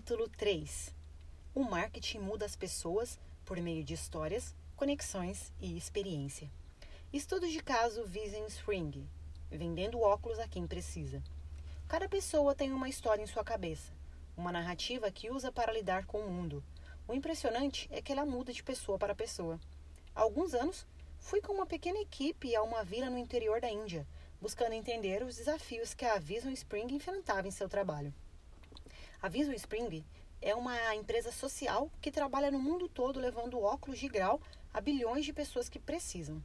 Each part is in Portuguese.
Capítulo 3 O marketing muda as pessoas por meio de histórias, conexões e experiência. Estudos de caso Vision Spring vendendo óculos a quem precisa. Cada pessoa tem uma história em sua cabeça, uma narrativa que usa para lidar com o mundo. O impressionante é que ela muda de pessoa para pessoa. Há alguns anos, fui com uma pequena equipe a uma vila no interior da Índia, buscando entender os desafios que a Vision Spring enfrentava em seu trabalho. A Vision Spring é uma empresa social que trabalha no mundo todo levando óculos de grau a bilhões de pessoas que precisam.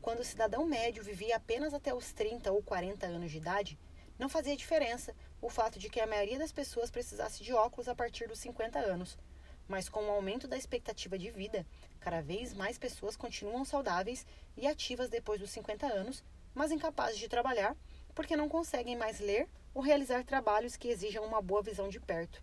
Quando o cidadão médio vivia apenas até os 30 ou 40 anos de idade, não fazia diferença o fato de que a maioria das pessoas precisasse de óculos a partir dos 50 anos. Mas com o aumento da expectativa de vida, cada vez mais pessoas continuam saudáveis e ativas depois dos 50 anos, mas incapazes de trabalhar porque não conseguem mais ler ou realizar trabalhos que exijam uma boa visão de perto.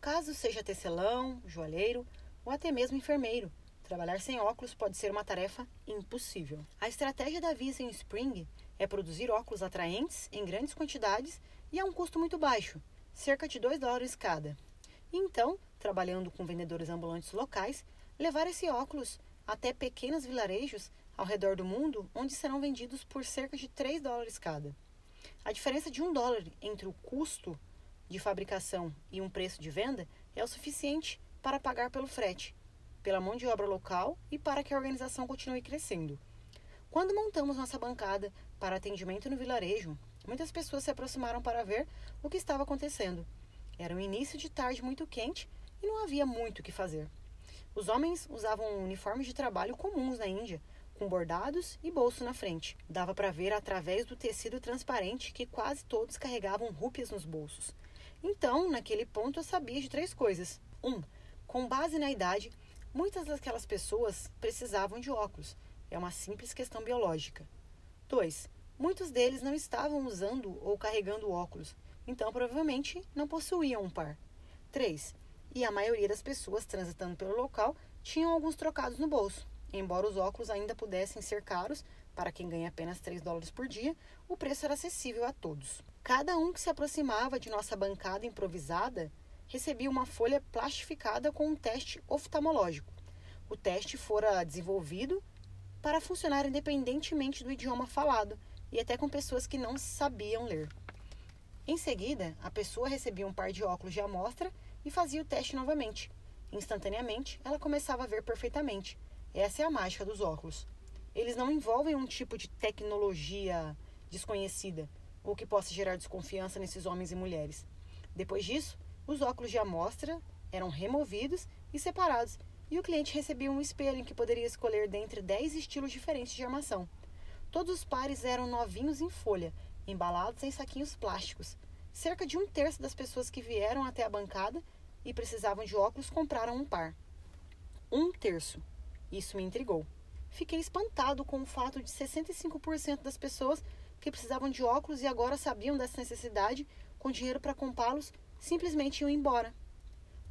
Caso seja tecelão, joalheiro ou até mesmo enfermeiro, trabalhar sem óculos pode ser uma tarefa impossível. A estratégia da Vision Spring é produzir óculos atraentes em grandes quantidades e a um custo muito baixo, cerca de 2 dólares cada. Então, trabalhando com vendedores ambulantes locais, levar esse óculos até pequenos vilarejos ao redor do mundo, onde serão vendidos por cerca de 3 dólares cada. A diferença de um dólar entre o custo de fabricação e um preço de venda é o suficiente para pagar pelo frete, pela mão de obra local e para que a organização continue crescendo. Quando montamos nossa bancada para atendimento no vilarejo, muitas pessoas se aproximaram para ver o que estava acontecendo. Era um início de tarde muito quente e não havia muito o que fazer. Os homens usavam uniformes de trabalho comuns na Índia, com bordados e bolso na frente. Dava para ver através do tecido transparente que quase todos carregavam rúpias nos bolsos. Então, naquele ponto, eu sabia de três coisas. Um, com base na idade, muitas daquelas pessoas precisavam de óculos, é uma simples questão biológica. 2. Muitos deles não estavam usando ou carregando óculos, então provavelmente não possuíam um par. 3. E a maioria das pessoas transitando pelo local tinham alguns trocados no bolso. Embora os óculos ainda pudessem ser caros, para quem ganha apenas 3 dólares por dia, o preço era acessível a todos. Cada um que se aproximava de nossa bancada improvisada recebia uma folha plastificada com um teste oftalmológico. O teste fora desenvolvido para funcionar independentemente do idioma falado e até com pessoas que não sabiam ler. Em seguida, a pessoa recebia um par de óculos de amostra e fazia o teste novamente. Instantaneamente, ela começava a ver perfeitamente. Essa é a mágica dos óculos. Eles não envolvem um tipo de tecnologia desconhecida ou que possa gerar desconfiança nesses homens e mulheres. Depois disso, os óculos de amostra eram removidos e separados e o cliente recebia um espelho em que poderia escolher dentre 10 estilos diferentes de armação. Todos os pares eram novinhos em folha, embalados em saquinhos plásticos. Cerca de um terço das pessoas que vieram até a bancada e precisavam de óculos compraram um par. Um terço. Isso me intrigou. Fiquei espantado com o fato de 65% das pessoas que precisavam de óculos e agora sabiam dessa necessidade, com dinheiro para comprá-los, simplesmente iam embora.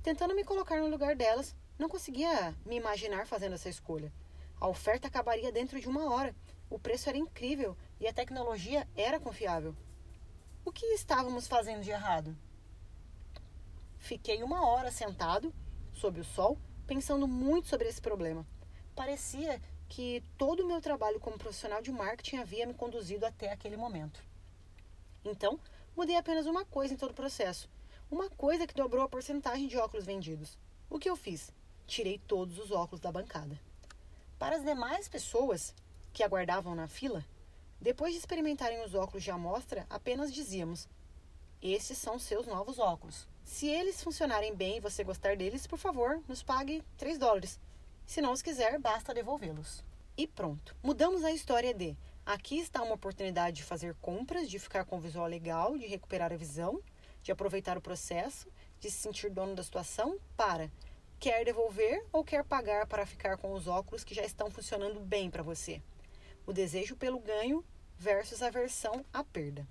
Tentando me colocar no lugar delas, não conseguia me imaginar fazendo essa escolha. A oferta acabaria dentro de uma hora, o preço era incrível e a tecnologia era confiável. O que estávamos fazendo de errado? Fiquei uma hora sentado, sob o sol, pensando muito sobre esse problema. Parecia que todo o meu trabalho como profissional de marketing havia me conduzido até aquele momento. Então, mudei apenas uma coisa em todo o processo. Uma coisa que dobrou a porcentagem de óculos vendidos. O que eu fiz? tirei todos os óculos da bancada. Para as demais pessoas que aguardavam na fila, depois de experimentarem os óculos de amostra, apenas dizíamos: Esses são seus novos óculos. Se eles funcionarem bem e você gostar deles, por favor, nos pague 3 dólares. Se não os quiser, basta devolvê-los. E pronto. Mudamos a história de aqui está uma oportunidade de fazer compras, de ficar com um visual legal, de recuperar a visão, de aproveitar o processo, de se sentir dono da situação, para quer devolver ou quer pagar para ficar com os óculos que já estão funcionando bem para você. O desejo pelo ganho versus a aversão à perda.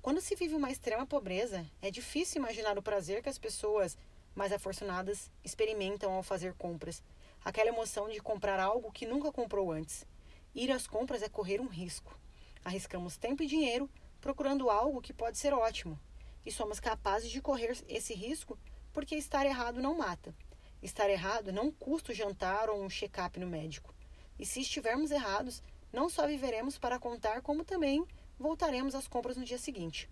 Quando se vive uma extrema pobreza, é difícil imaginar o prazer que as pessoas mais afortunadas experimentam ao fazer compras. Aquela emoção de comprar algo que nunca comprou antes. Ir às compras é correr um risco. Arriscamos tempo e dinheiro procurando algo que pode ser ótimo. e somos capazes de correr esse risco porque estar errado não mata. Estar errado não custa o jantar ou um check-up no médico. E se estivermos errados, não só viveremos para contar, como também voltaremos às compras no dia seguinte.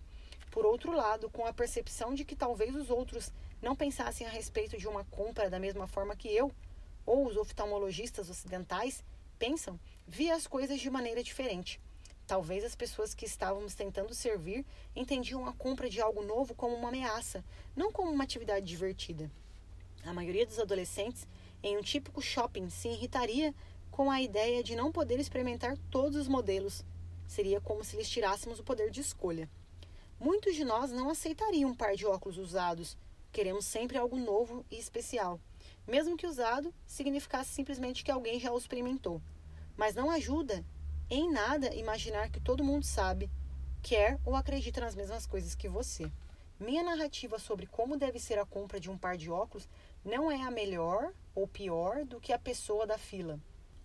Por outro lado, com a percepção de que talvez os outros não pensassem a respeito de uma compra da mesma forma que eu, ou os oftalmologistas ocidentais pensam, vi as coisas de maneira diferente. Talvez as pessoas que estávamos tentando servir entendiam a compra de algo novo como uma ameaça, não como uma atividade divertida. A maioria dos adolescentes, em um típico shopping, se irritaria com a ideia de não poder experimentar todos os modelos. Seria como se lhes tirássemos o poder de escolha. Muitos de nós não aceitariam um par de óculos usados. Queremos sempre algo novo e especial, mesmo que usado significasse simplesmente que alguém já o experimentou. Mas não ajuda em nada imaginar que todo mundo sabe, quer ou acredita nas mesmas coisas que você. Minha narrativa sobre como deve ser a compra de um par de óculos não é a melhor ou pior do que a pessoa da fila.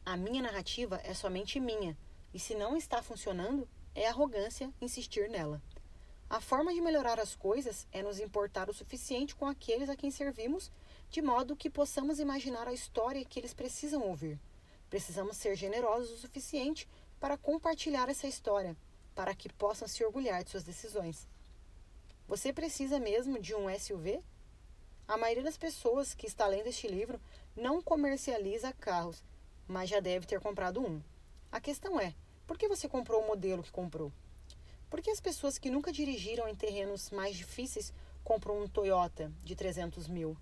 A minha narrativa é somente minha, e se não está funcionando, é arrogância insistir nela. A forma de melhorar as coisas é nos importar o suficiente com aqueles a quem servimos, de modo que possamos imaginar a história que eles precisam ouvir. Precisamos ser generosos o suficiente para compartilhar essa história, para que possam se orgulhar de suas decisões. Você precisa mesmo de um SUV? A maioria das pessoas que está lendo este livro não comercializa carros, mas já deve ter comprado um. A questão é: por que você comprou o modelo que comprou? Por que as pessoas que nunca dirigiram em terrenos mais difíceis compram um Toyota de 300 mil?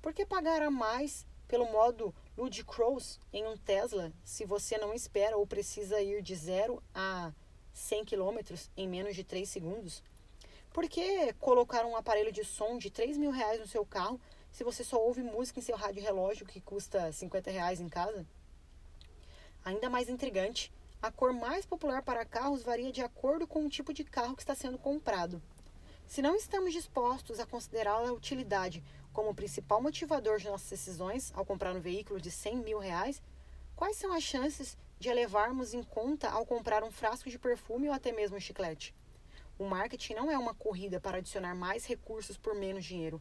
Por que pagar a mais pelo modo Ludicrous em um Tesla se você não espera ou precisa ir de 0 a 100 km em menos de 3 segundos? Por que colocar um aparelho de som de 3 mil reais no seu carro se você só ouve música em seu rádio relógio que custa 50 reais em casa? Ainda mais intrigante, a cor mais popular para carros varia de acordo com o tipo de carro que está sendo comprado. Se não estamos dispostos a considerar a utilidade como principal motivador de nossas decisões ao comprar um veículo de 100 mil reais, quais são as chances de a levarmos em conta ao comprar um frasco de perfume ou até mesmo um chiclete? O marketing não é uma corrida para adicionar mais recursos por menos dinheiro.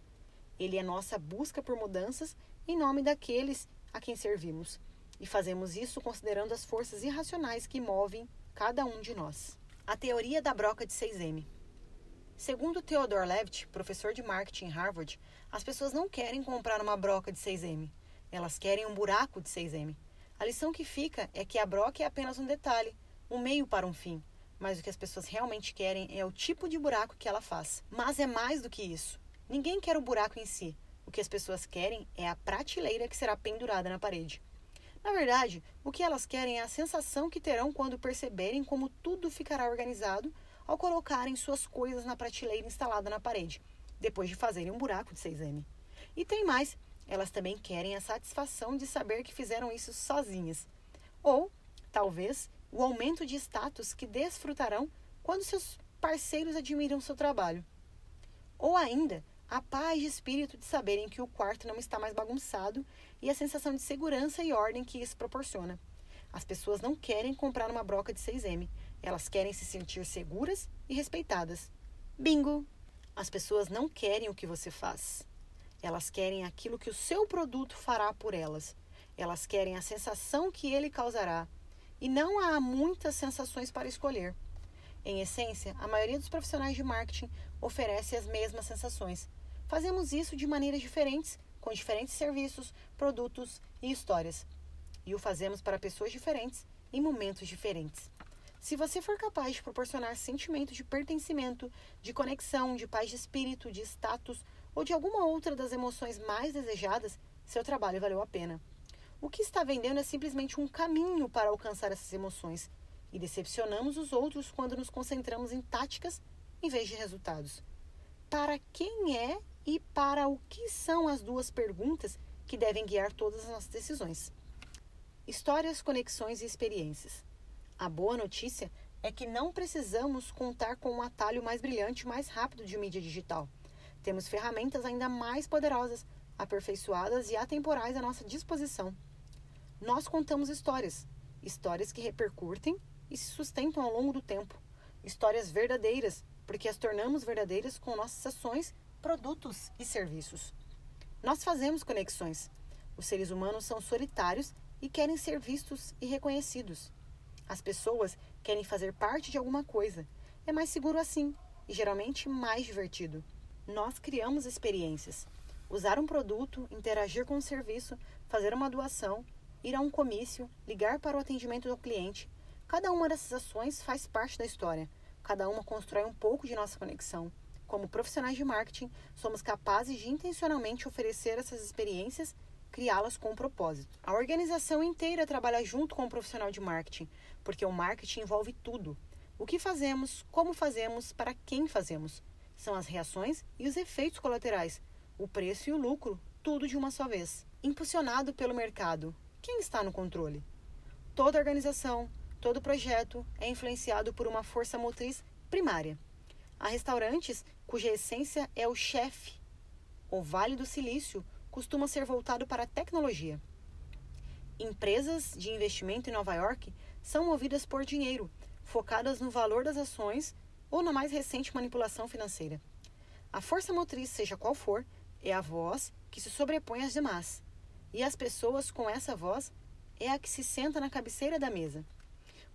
Ele é nossa busca por mudanças em nome daqueles a quem servimos. E fazemos isso considerando as forças irracionais que movem cada um de nós. A teoria da broca de 6M. Segundo Theodore Levitt, professor de marketing em Harvard, as pessoas não querem comprar uma broca de 6M. Elas querem um buraco de 6M. A lição que fica é que a broca é apenas um detalhe, um meio para um fim mas o que as pessoas realmente querem é o tipo de buraco que ela faz. Mas é mais do que isso. Ninguém quer o buraco em si. O que as pessoas querem é a prateleira que será pendurada na parede. Na verdade, o que elas querem é a sensação que terão quando perceberem como tudo ficará organizado ao colocarem suas coisas na prateleira instalada na parede, depois de fazerem um buraco de 6M. E tem mais, elas também querem a satisfação de saber que fizeram isso sozinhas. Ou, talvez, o aumento de status que desfrutarão quando seus parceiros admiram seu trabalho. Ou ainda, a paz de espírito de saberem que o quarto não está mais bagunçado e a sensação de segurança e ordem que isso proporciona. As pessoas não querem comprar uma broca de 6M, elas querem se sentir seguras e respeitadas. Bingo! As pessoas não querem o que você faz. Elas querem aquilo que o seu produto fará por elas. Elas querem a sensação que ele causará, e não há muitas sensações para escolher. Em essência, a maioria dos profissionais de marketing oferece as mesmas sensações. Fazemos isso de maneiras diferentes, com diferentes serviços, produtos e histórias. E o fazemos para pessoas diferentes, em momentos diferentes. Se você for capaz de proporcionar sentimento de pertencimento, de conexão, de paz de espírito, de status ou de alguma outra das emoções mais desejadas, seu trabalho valeu a pena. O que está vendendo é simplesmente um caminho para alcançar essas emoções e decepcionamos os outros quando nos concentramos em táticas em vez de resultados. Para quem é e para o que são as duas perguntas que devem guiar todas as nossas decisões? Histórias, conexões e experiências. A boa notícia é que não precisamos contar com um atalho mais brilhante e mais rápido de mídia digital. Temos ferramentas ainda mais poderosas, aperfeiçoadas e atemporais à nossa disposição. Nós contamos histórias, histórias que repercutem e se sustentam ao longo do tempo, histórias verdadeiras, porque as tornamos verdadeiras com nossas ações, produtos e serviços. Nós fazemos conexões. Os seres humanos são solitários e querem ser vistos e reconhecidos. As pessoas querem fazer parte de alguma coisa. É mais seguro assim e geralmente mais divertido. Nós criamos experiências. Usar um produto, interagir com um serviço, fazer uma doação, ir a um comício, ligar para o atendimento do cliente. Cada uma dessas ações faz parte da história. Cada uma constrói um pouco de nossa conexão. Como profissionais de marketing, somos capazes de intencionalmente oferecer essas experiências, criá-las com propósito. A organização inteira trabalha junto com o profissional de marketing, porque o marketing envolve tudo: o que fazemos, como fazemos, para quem fazemos. São as reações e os efeitos colaterais, o preço e o lucro, tudo de uma só vez. Impulsionado pelo mercado, quem está no controle? Toda organização, todo projeto é influenciado por uma força motriz primária. Há restaurantes cuja essência é o chefe. O Vale do Silício costuma ser voltado para a tecnologia. Empresas de investimento em Nova York são movidas por dinheiro, focadas no valor das ações ou na mais recente manipulação financeira. A força motriz, seja qual for, é a voz que se sobrepõe às demais. E as pessoas com essa voz é a que se senta na cabeceira da mesa.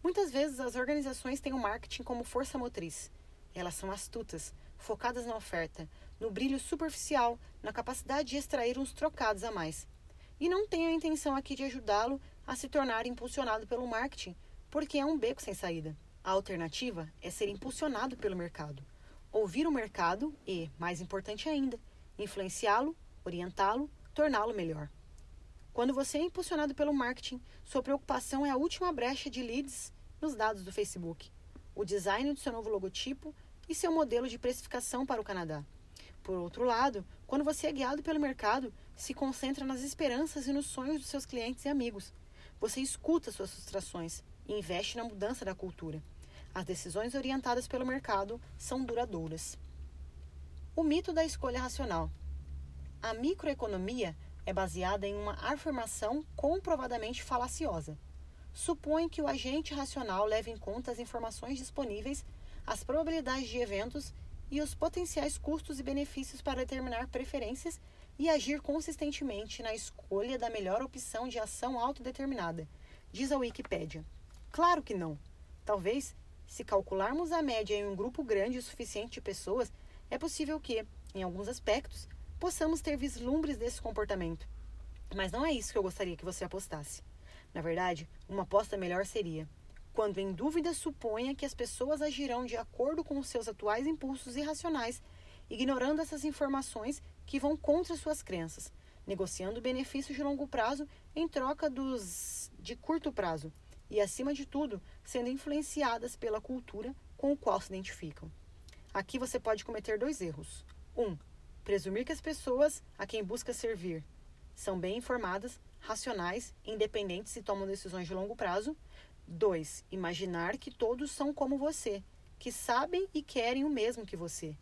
Muitas vezes as organizações têm o marketing como força motriz. Elas são astutas, focadas na oferta, no brilho superficial, na capacidade de extrair uns trocados a mais. E não tenho a intenção aqui de ajudá-lo a se tornar impulsionado pelo marketing, porque é um beco sem saída. A alternativa é ser impulsionado pelo mercado, ouvir o mercado e, mais importante ainda, influenciá-lo, orientá-lo, torná-lo melhor. Quando você é impulsionado pelo marketing, sua preocupação é a última brecha de leads nos dados do Facebook, o design do seu novo logotipo e seu modelo de precificação para o Canadá. Por outro lado, quando você é guiado pelo mercado, se concentra nas esperanças e nos sonhos dos seus clientes e amigos. Você escuta suas frustrações e investe na mudança da cultura. As decisões orientadas pelo mercado são duradouras. O mito da escolha racional. A microeconomia é baseada em uma afirmação comprovadamente falaciosa. Supõe que o agente racional leve em conta as informações disponíveis, as probabilidades de eventos e os potenciais custos e benefícios para determinar preferências e agir consistentemente na escolha da melhor opção de ação autodeterminada, diz a Wikipédia. Claro que não. Talvez, se calcularmos a média em um grupo grande o suficiente de pessoas, é possível que, em alguns aspectos, possamos ter vislumbres desse comportamento. Mas não é isso que eu gostaria que você apostasse. Na verdade, uma aposta melhor seria: quando em dúvida, suponha que as pessoas agirão de acordo com os seus atuais impulsos irracionais, ignorando essas informações que vão contra suas crenças, negociando benefícios de longo prazo em troca dos de curto prazo e, acima de tudo, sendo influenciadas pela cultura com o qual se identificam. Aqui você pode cometer dois erros. Um, presumir que as pessoas a quem busca servir são bem informadas, racionais, independentes e tomam decisões de longo prazo. Dois, imaginar que todos são como você, que sabem e querem o mesmo que você.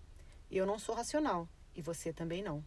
Eu não sou racional e você também não.